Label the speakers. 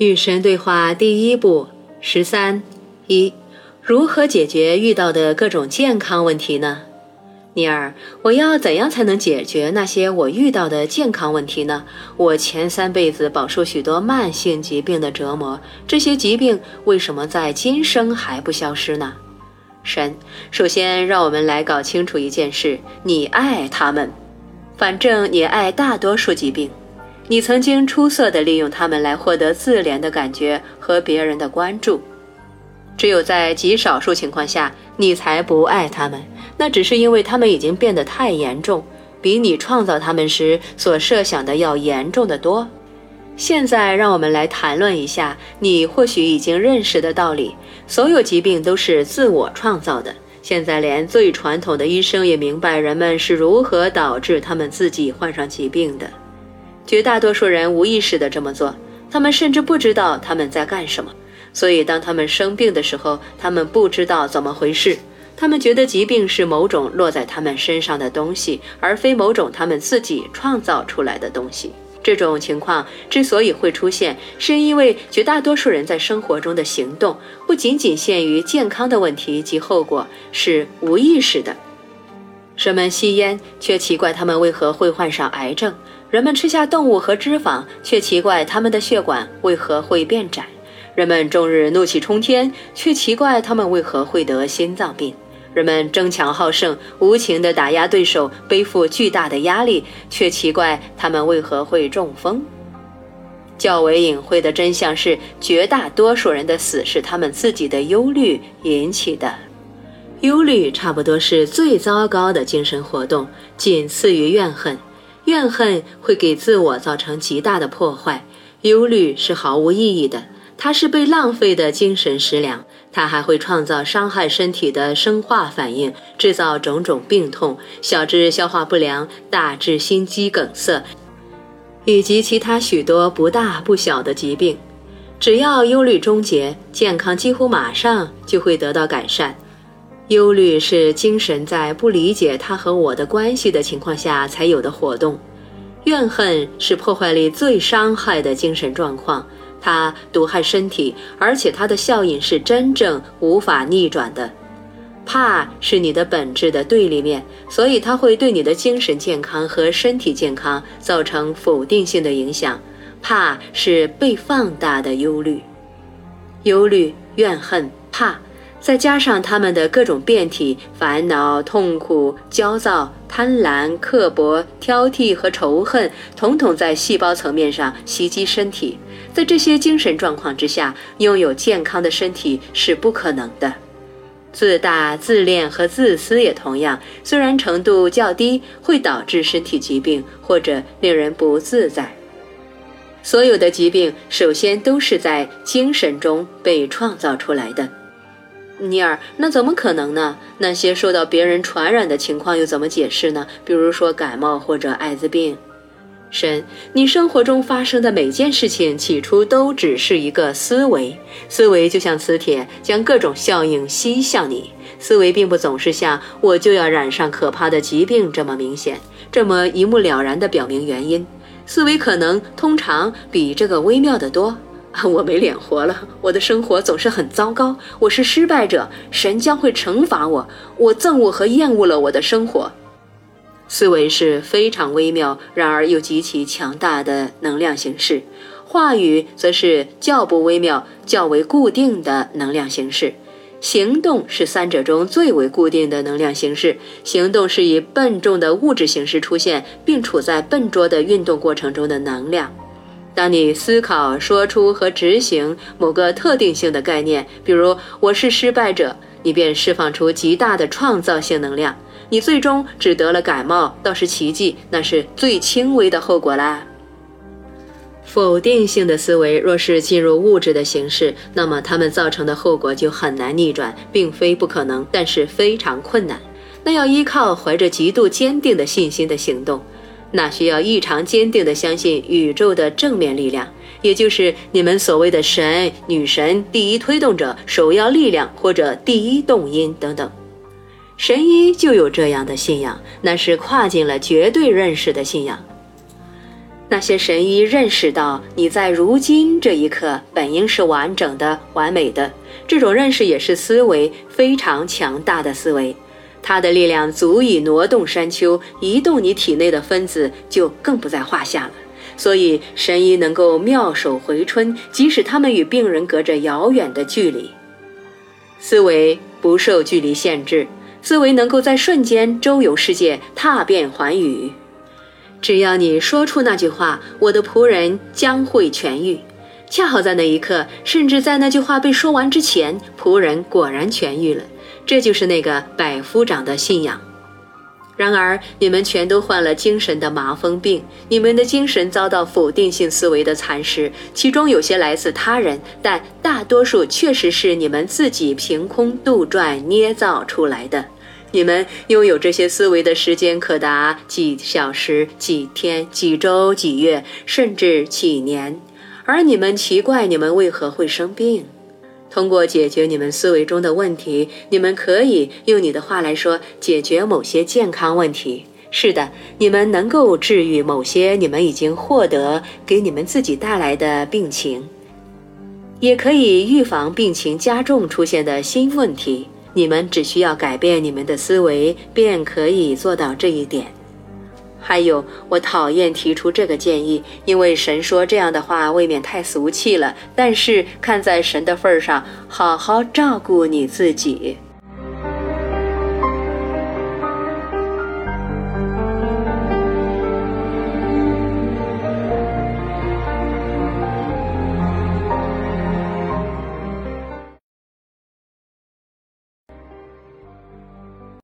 Speaker 1: 与神对话第一步十三一，如何解决遇到的各种健康问题呢？尼尔，我要怎样才能解决那些我遇到的健康问题呢？我前三辈子饱受许多慢性疾病的折磨，这些疾病为什么在今生还不消失呢？神，首先让我们来搞清楚一件事：你爱他们，反正你爱大多数疾病。你曾经出色地利用它们来获得自怜的感觉和别人的关注，只有在极少数情况下，你才不爱他们。那只是因为他们已经变得太严重，比你创造他们时所设想的要严重的多。现在，让我们来谈论一下你或许已经认识的道理：所有疾病都是自我创造的。现在，连最传统的医生也明白人们是如何导致他们自己患上疾病的。绝大多数人无意识地这么做，他们甚至不知道他们在干什么。所以，当他们生病的时候，他们不知道怎么回事。他们觉得疾病是某种落在他们身上的东西，而非某种他们自己创造出来的东西。这种情况之所以会出现，是因为绝大多数人在生活中的行动不仅仅限于健康的问题及后果，是无意识的。人们吸烟，却奇怪他们为何会患上癌症。人们吃下动物和脂肪，却奇怪他们的血管为何会变窄；人们终日怒气冲天，却奇怪他们为何会得心脏病；人们争强好胜，无情地打压对手，背负巨大的压力，却奇怪他们为何会中风。较为隐晦的真相是，绝大多数人的死是他们自己的忧虑引起的。忧虑差不多是最糟糕的精神活动，仅次于怨恨。怨恨会给自我造成极大的破坏，忧虑是毫无意义的，它是被浪费的精神食粮，它还会创造伤害身体的生化反应，制造种种病痛，小至消化不良，大至心肌梗塞，以及其他许多不大不小的疾病。只要忧虑终结，健康几乎马上就会得到改善。忧虑是精神在不理解他和我的关系的情况下才有的活动，怨恨是破坏力最伤害的精神状况，它毒害身体，而且它的效应是真正无法逆转的。怕是你的本质的对立面，所以它会对你的精神健康和身体健康造成否定性的影响。怕是被放大的忧虑，忧虑、怨恨、怕。再加上他们的各种变体：烦恼、痛苦、焦躁、贪婪、刻薄、挑剔和仇恨，统统在细胞层面上袭击身体。在这些精神状况之下，拥有健康的身体是不可能的。自大、自恋和自私也同样，虽然程度较低，会导致身体疾病或者令人不自在。所有的疾病首先都是在精神中被创造出来的。尼尔，那怎么可能呢？那些受到别人传染的情况又怎么解释呢？比如说感冒或者艾滋病。神，你生活中发生的每件事情起初都只是一个思维，思维就像磁铁，将各种效应吸向你。思维并不总是像我就要染上可怕的疾病这么明显，这么一目了然地表明原因。思维可能通常比这个微妙得多。我没脸活了，我的生活总是很糟糕，我是失败者，神将会惩罚我。我憎恶和厌恶了我的生活。思维是非常微妙，然而又极其强大的能量形式。话语则是较不微妙、较为固定的能量形式。行动是三者中最为固定的能量形式。行动是以笨重的物质形式出现，并处在笨拙的运动过程中的能量。当你思考、说出和执行某个特定性的概念，比如“我是失败者”，你便释放出极大的创造性能量。你最终只得了感冒，倒是奇迹，那是最轻微的后果啦。否定性的思维若是进入物质的形式，那么它们造成的后果就很难逆转，并非不可能，但是非常困难。那要依靠怀着极度坚定的信心的行动。那需要异常坚定地相信宇宙的正面力量，也就是你们所谓的神、女神、第一推动者、首要力量或者第一动因等等。神医就有这样的信仰，那是跨进了绝对认识的信仰。那些神医认识到你在如今这一刻本应是完整的、完美的，这种认识也是思维非常强大的思维，它的力量足以挪动山丘，移动你体内的分子就更不在话下了。所以神医能够妙手回春，即使他们与病人隔着遥远的距离。思维不受距离限制，思维能够在瞬间周游世界，踏遍寰宇。只要你说出那句话，我的仆人将会痊愈。恰好在那一刻，甚至在那句话被说完之前，仆人果然痊愈了。这就是那个百夫长的信仰。然而，你们全都患了精神的麻风病，你们的精神遭到否定性思维的蚕食，其中有些来自他人，但大多数确实是你们自己凭空杜撰捏造出来的。你们拥有这些思维的时间可达几小时、几天、几周、几月，甚至几年，而你们奇怪你们为何会生病。通过解决你们思维中的问题，你们可以用你的话来说解决某些健康问题。是的，你们能够治愈某些你们已经获得给你们自己带来的病情，也可以预防病情加重出现的新问题。你们只需要改变你们的思维，便可以做到这一点。还有，我讨厌提出这个建议，因为神说这样的话未免太俗气了。但是看在神的份上，好好照顾你自己。